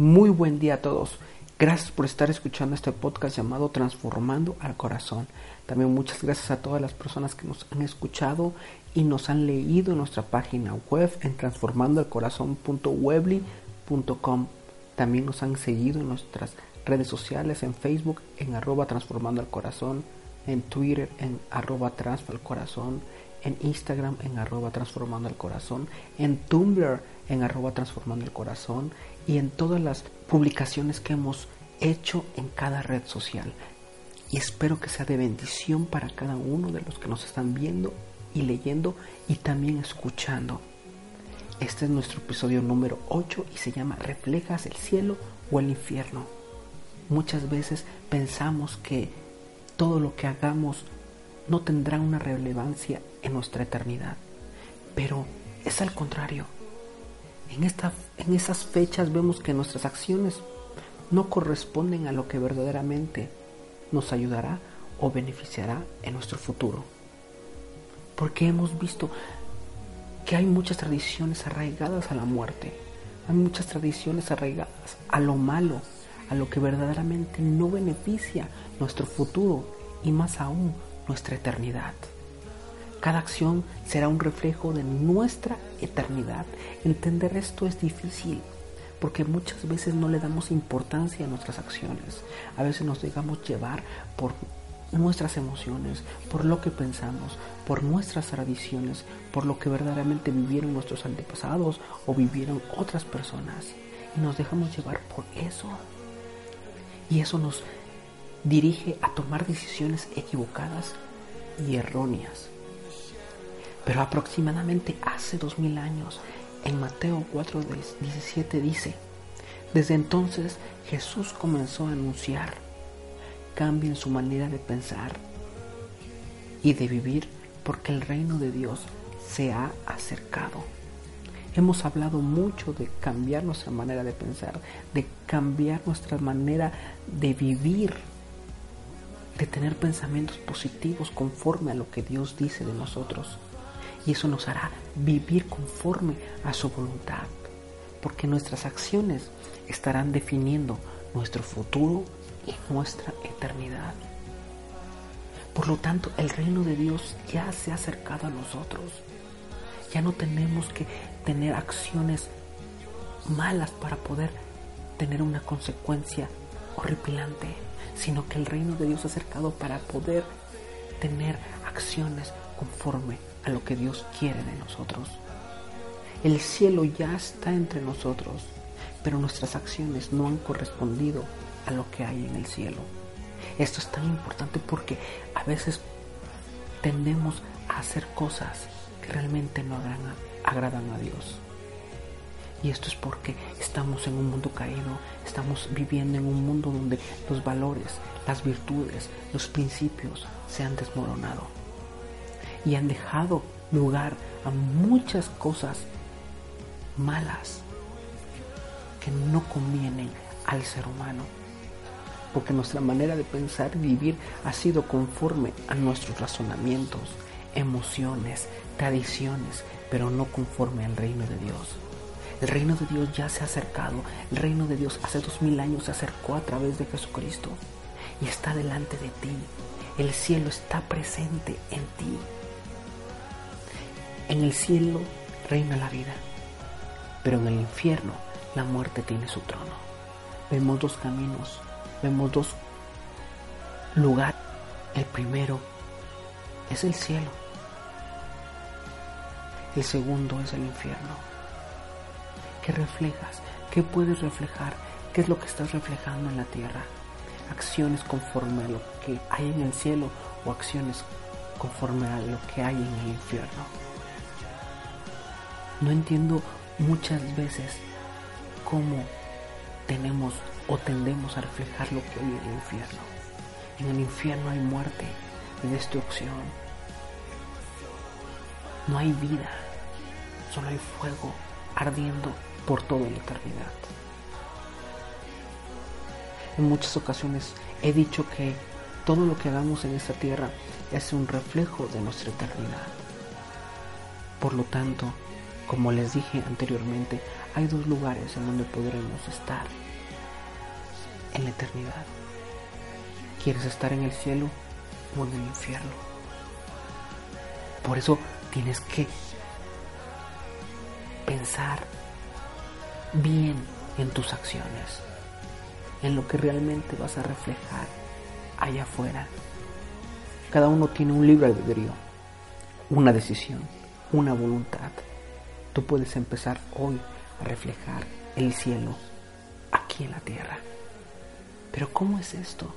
Muy buen día a todos. Gracias por estar escuchando este podcast llamado Transformando al Corazón. También muchas gracias a todas las personas que nos han escuchado y nos han leído en nuestra página web en transformandoalcorazon.webly.com. También nos han seguido en nuestras redes sociales, en Facebook en arroba transformando al corazón, en Twitter en arroba en Instagram en arroba transformando corazón, en Tumblr en arroba transformando el corazón y en todas las publicaciones que hemos hecho en cada red social. Y espero que sea de bendición para cada uno de los que nos están viendo y leyendo y también escuchando. Este es nuestro episodio número 8 y se llama ¿Reflejas el cielo o el infierno? Muchas veces pensamos que todo lo que hagamos no tendrá una relevancia en nuestra eternidad, pero es al contrario. En, en esas fechas vemos que nuestras acciones no corresponden a lo que verdaderamente nos ayudará o beneficiará en nuestro futuro. Porque hemos visto que hay muchas tradiciones arraigadas a la muerte, hay muchas tradiciones arraigadas a lo malo, a lo que verdaderamente no beneficia nuestro futuro y más aún nuestra eternidad. Cada acción será un reflejo de nuestra eternidad. Entender esto es difícil porque muchas veces no le damos importancia a nuestras acciones. A veces nos dejamos llevar por nuestras emociones, por lo que pensamos, por nuestras tradiciones, por lo que verdaderamente vivieron nuestros antepasados o vivieron otras personas. Y nos dejamos llevar por eso. Y eso nos dirige a tomar decisiones equivocadas y erróneas. Pero aproximadamente hace dos mil años, en Mateo 4:17 dice, desde entonces Jesús comenzó a anunciar, cambien su manera de pensar y de vivir porque el reino de Dios se ha acercado. Hemos hablado mucho de cambiar nuestra manera de pensar, de cambiar nuestra manera de vivir, de tener pensamientos positivos conforme a lo que Dios dice de nosotros. Y eso nos hará vivir conforme a su voluntad, porque nuestras acciones estarán definiendo nuestro futuro y nuestra eternidad. Por lo tanto, el reino de Dios ya se ha acercado a nosotros. Ya no tenemos que tener acciones malas para poder tener una consecuencia horripilante, sino que el reino de Dios ha acercado para poder tener acciones conforme a lo que Dios quiere de nosotros. El cielo ya está entre nosotros, pero nuestras acciones no han correspondido a lo que hay en el cielo. Esto es tan importante porque a veces tendemos a hacer cosas que realmente no agradan a Dios. Y esto es porque estamos en un mundo caído, estamos viviendo en un mundo donde los valores, las virtudes, los principios se han desmoronado y han dejado lugar a muchas cosas malas que no convienen al ser humano. Porque nuestra manera de pensar y vivir ha sido conforme a nuestros razonamientos, emociones, tradiciones, pero no conforme al reino de Dios. El reino de Dios ya se ha acercado. El reino de Dios hace dos mil años se acercó a través de Jesucristo y está delante de ti. El cielo está presente en ti. En el cielo reina la vida, pero en el infierno la muerte tiene su trono. Vemos dos caminos, vemos dos lugares. El primero es el cielo. El segundo es el infierno. ¿Qué reflejas? ¿Qué puedes reflejar? ¿Qué es lo que estás reflejando en la tierra? Acciones conforme a lo que hay en el cielo o acciones conforme a lo que hay en el infierno. No entiendo muchas veces cómo tenemos o tendemos a reflejar lo que hay en el infierno. En el infierno hay muerte destrucción. No hay vida, solo hay fuego ardiendo por toda la eternidad. En muchas ocasiones he dicho que todo lo que hagamos en esta tierra es un reflejo de nuestra eternidad. Por lo tanto, como les dije anteriormente, hay dos lugares en donde podremos estar en la eternidad. ¿Quieres estar en el cielo o en el infierno? Por eso tienes que pensar bien en tus acciones, en lo que realmente vas a reflejar allá afuera. Cada uno tiene un libre albedrío, una decisión, una voluntad. Tú puedes empezar hoy a reflejar el cielo aquí en la tierra. Pero ¿cómo es esto?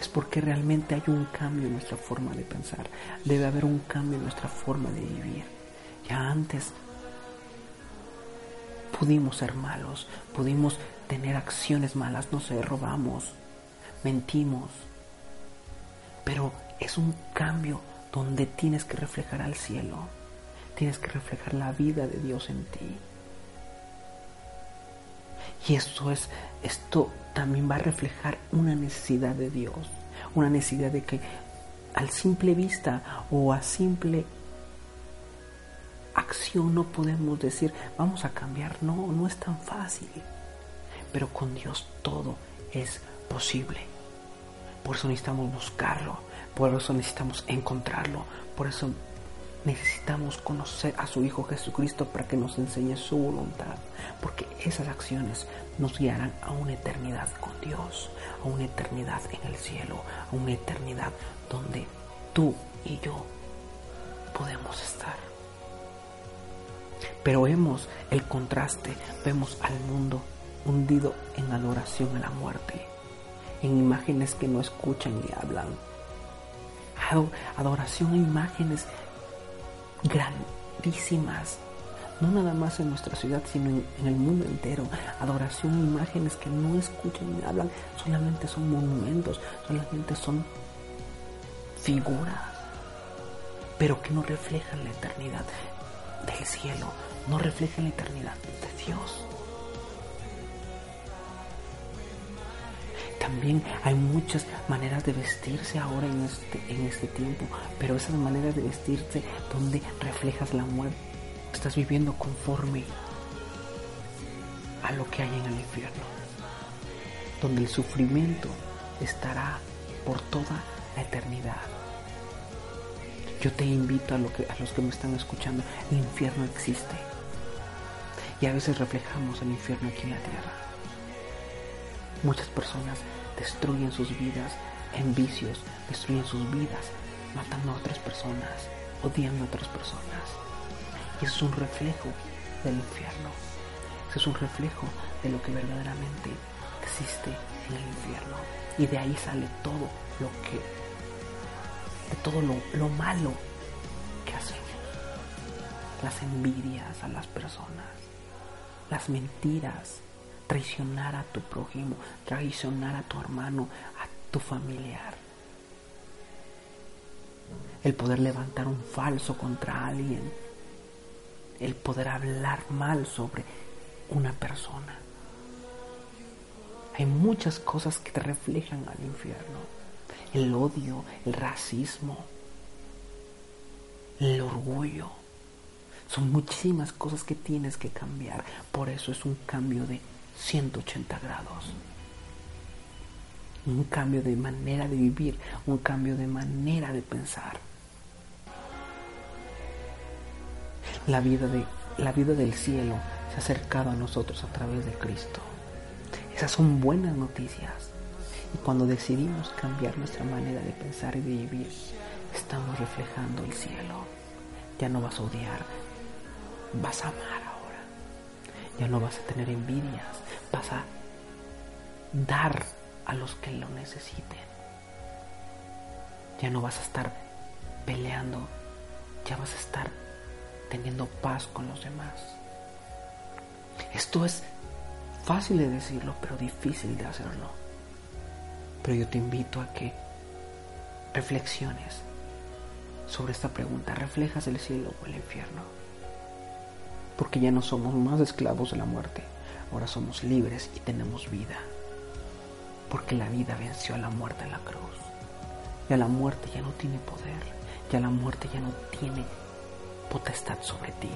Es porque realmente hay un cambio en nuestra forma de pensar. Debe haber un cambio en nuestra forma de vivir. Ya antes pudimos ser malos, pudimos tener acciones malas, no robamos, mentimos. Pero es un cambio donde tienes que reflejar al cielo, tienes que reflejar la vida de Dios en ti. Y esto es, esto también va a reflejar una necesidad de Dios, una necesidad de que al simple vista o a simple acción no podemos decir, vamos a cambiar. No, no es tan fácil. Pero con Dios todo es posible. Por eso necesitamos buscarlo, por eso necesitamos encontrarlo, por eso necesitamos conocer a su Hijo Jesucristo para que nos enseñe su voluntad, porque esas acciones nos guiarán a una eternidad con Dios, a una eternidad en el cielo, a una eternidad donde tú y yo podemos estar. Pero vemos el contraste, vemos al mundo hundido en adoración a la muerte, en imágenes que no escuchan ni hablan. Adoración a imágenes grandísimas, no nada más en nuestra ciudad, sino en, el mundo entero. Adoración imágenes que no escuchan ni hablan, solamente son monumentos, solamente son figuras, pero que no reflejan la eternidad del cielo, no reflejan la eternidad de Dios. También hay muchas maneras de vestirse ahora en este, en este tiempo, pero esas maneras de vestirse donde reflejas la muerte, estás viviendo conforme a lo que hay en el infierno, donde el sufrimiento estará por toda la eternidad. Yo te invito a, a los que me están escuchando, el infierno existe. Y a veces reflejamos el infierno aquí en la tierra. Muchas personas destruyen sus vidas en vicios, destruyen sus vidas matando a otras personas, odiando a otras personas. Y eso es un reflejo del infierno. Eso es un reflejo de lo que verdaderamente existe en el infierno. Y de ahí sale todo lo que, de todo lo, lo malo que hacemos. Las envidias a las personas, las mentiras, traicionar a tu prójimo, traicionar a tu hermano, a tu familiar. El poder levantar un falso contra alguien. El poder hablar mal sobre una persona. Hay muchas cosas que te reflejan al infierno. El odio, el racismo, el orgullo. Son muchísimas cosas que tienes que cambiar. Por eso es un cambio de 180 grados. Un cambio de manera de vivir, un cambio de manera de pensar. La vida, de, la vida del cielo se ha acercado a nosotros a través de Cristo. Esas son buenas noticias. Y cuando decidimos cambiar nuestra manera de pensar y de vivir, estamos reflejando el cielo. Ya no vas a odiar, vas a amar. Ya no vas a tener envidias, vas a dar a los que lo necesiten. Ya no vas a estar peleando, ya vas a estar teniendo paz con los demás. Esto es Fácil de decirlo, pero difícil de hacerlo. Pero yo te invito a que reflexiones sobre esta pregunta. ¿Reflejas el cielo o el infierno? Porque ya no somos más esclavos de la muerte. Ahora somos libres y tenemos vida. Porque la vida venció a la muerte en la cruz. Ya la muerte ya no tiene poder. Ya la muerte ya no tiene potestad sobre ti.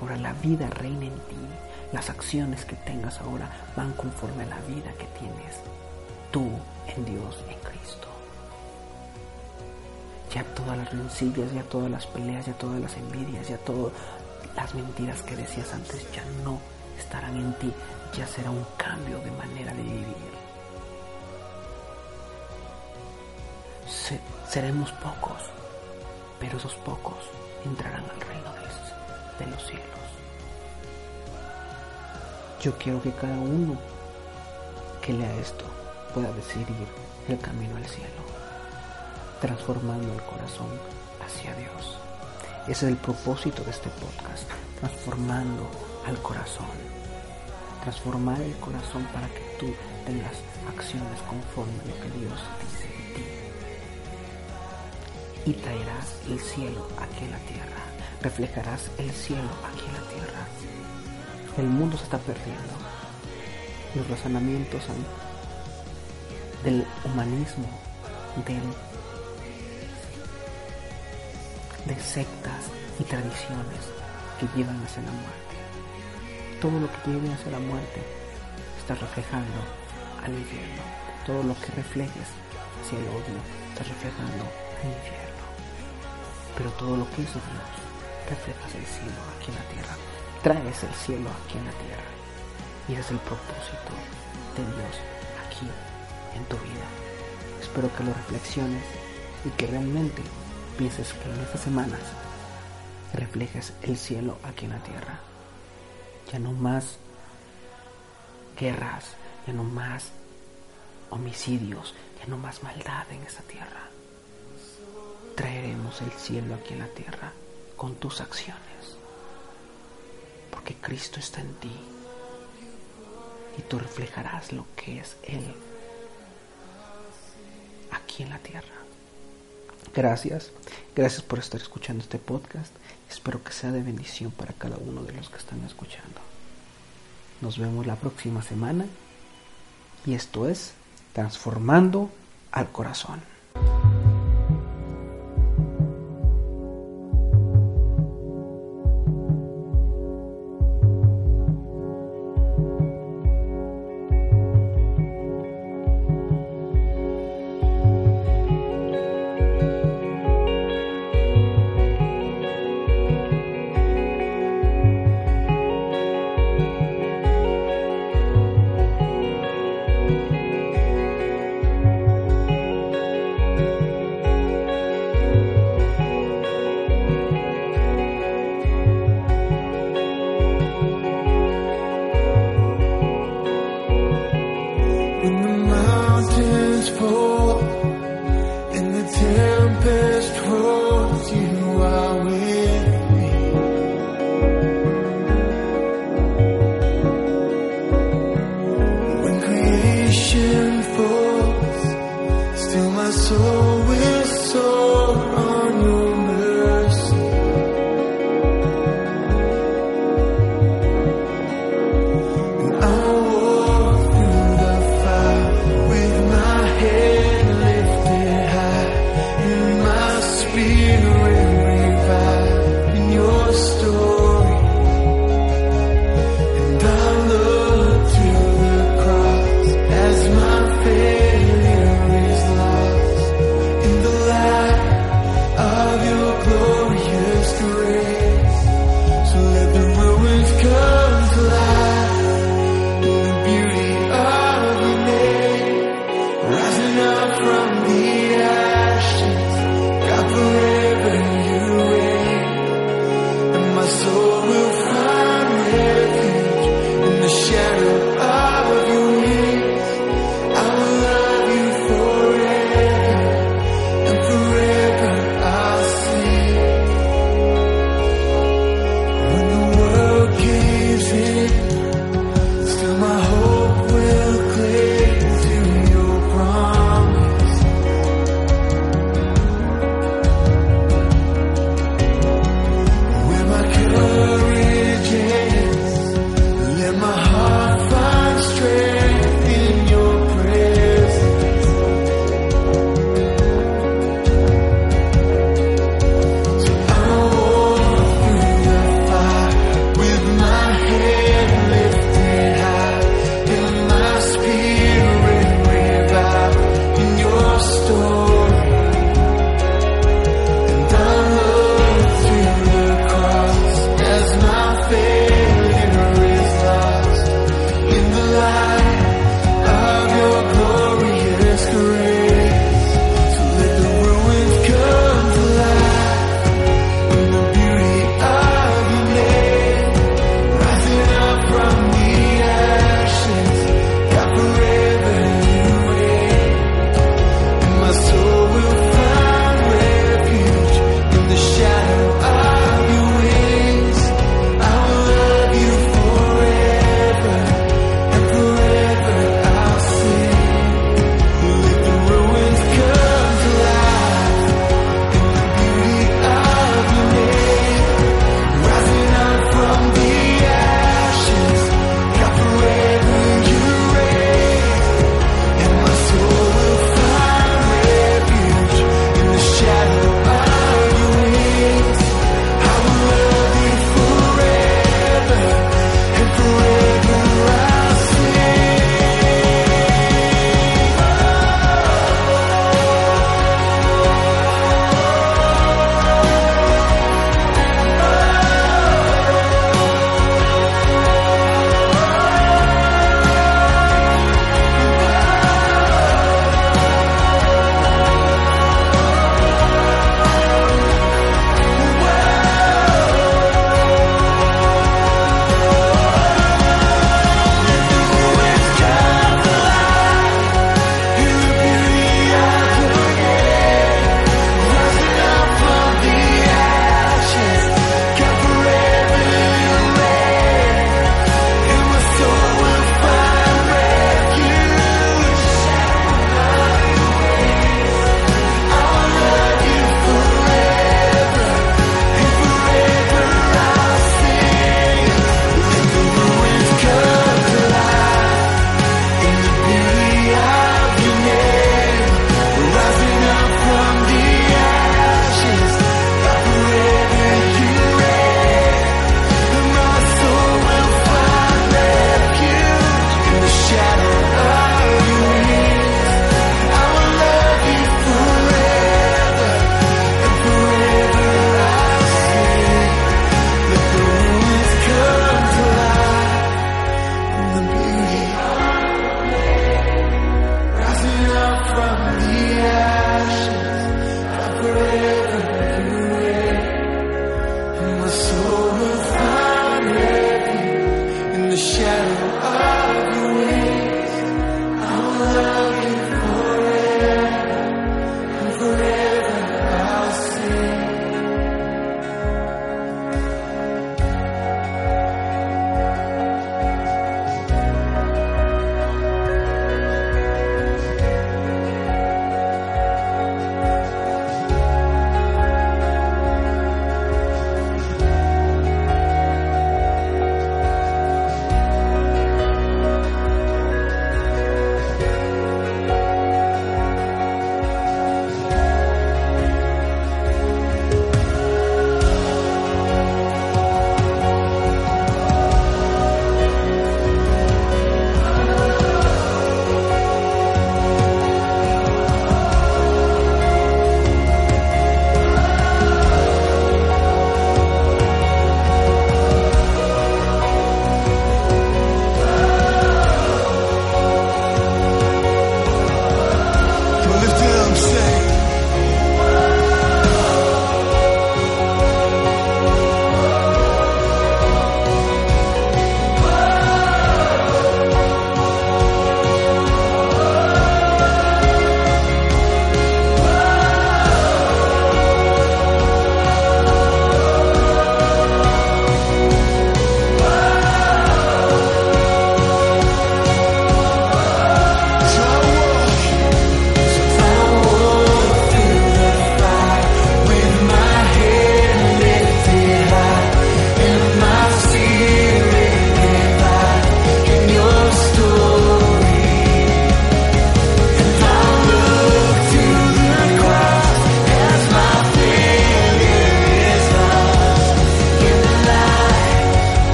Ahora la vida reina en ti. Las acciones que tengas ahora van conforme a la vida que tienes tú en Dios, en Cristo. Ya todas las rencillas, ya todas las peleas, ya todas las envidias, ya todas las mentiras que decías antes ya no estarán en ti. Ya será un cambio de manera de vivir. seremos pocos, pero esos pocos entrarán al reino de los cielos. Yo quiero que cada uno que lea esto pueda decidir el camino al cielo, transformando el corazón hacia Dios. Ese es el propósito de este podcast, transformando al corazón. Transformar el corazón para que tú tengas acciones conforme a lo que Dios dice de ti. Y traerás el cielo aquí en la tierra. Reflejarás el cielo aquí en la tierra el mundo se está perdiendo. Los razonamientos del humanismo, de sectas y tradiciones que llevan hacia la muerte. Todo lo que lleve hacia la muerte está reflejando al infierno. Todo lo que reflejes hacia el odio está reflejando al infierno. Pero todo lo que hizo Dios reflejas el cielo aquí en la tierra traes el cielo aquí en la tierra. Y es el propósito de Dios aquí en tu vida. Espero que lo reflexiones y que realmente pienses que en estas semanas reflejes el cielo aquí en la tierra. Ya no más guerras, ya no más homicidios, ya no más maldad en esta tierra. Traeremos el cielo aquí en la tierra con tus acciones porque Cristo está en ti y tú reflejarás lo que es Él aquí en la tierra. Gracias, gracias por estar escuchando este podcast. Espero que sea de bendición para cada uno de los que están escuchando. Nos vemos la próxima semana y esto es Transformando al Corazón.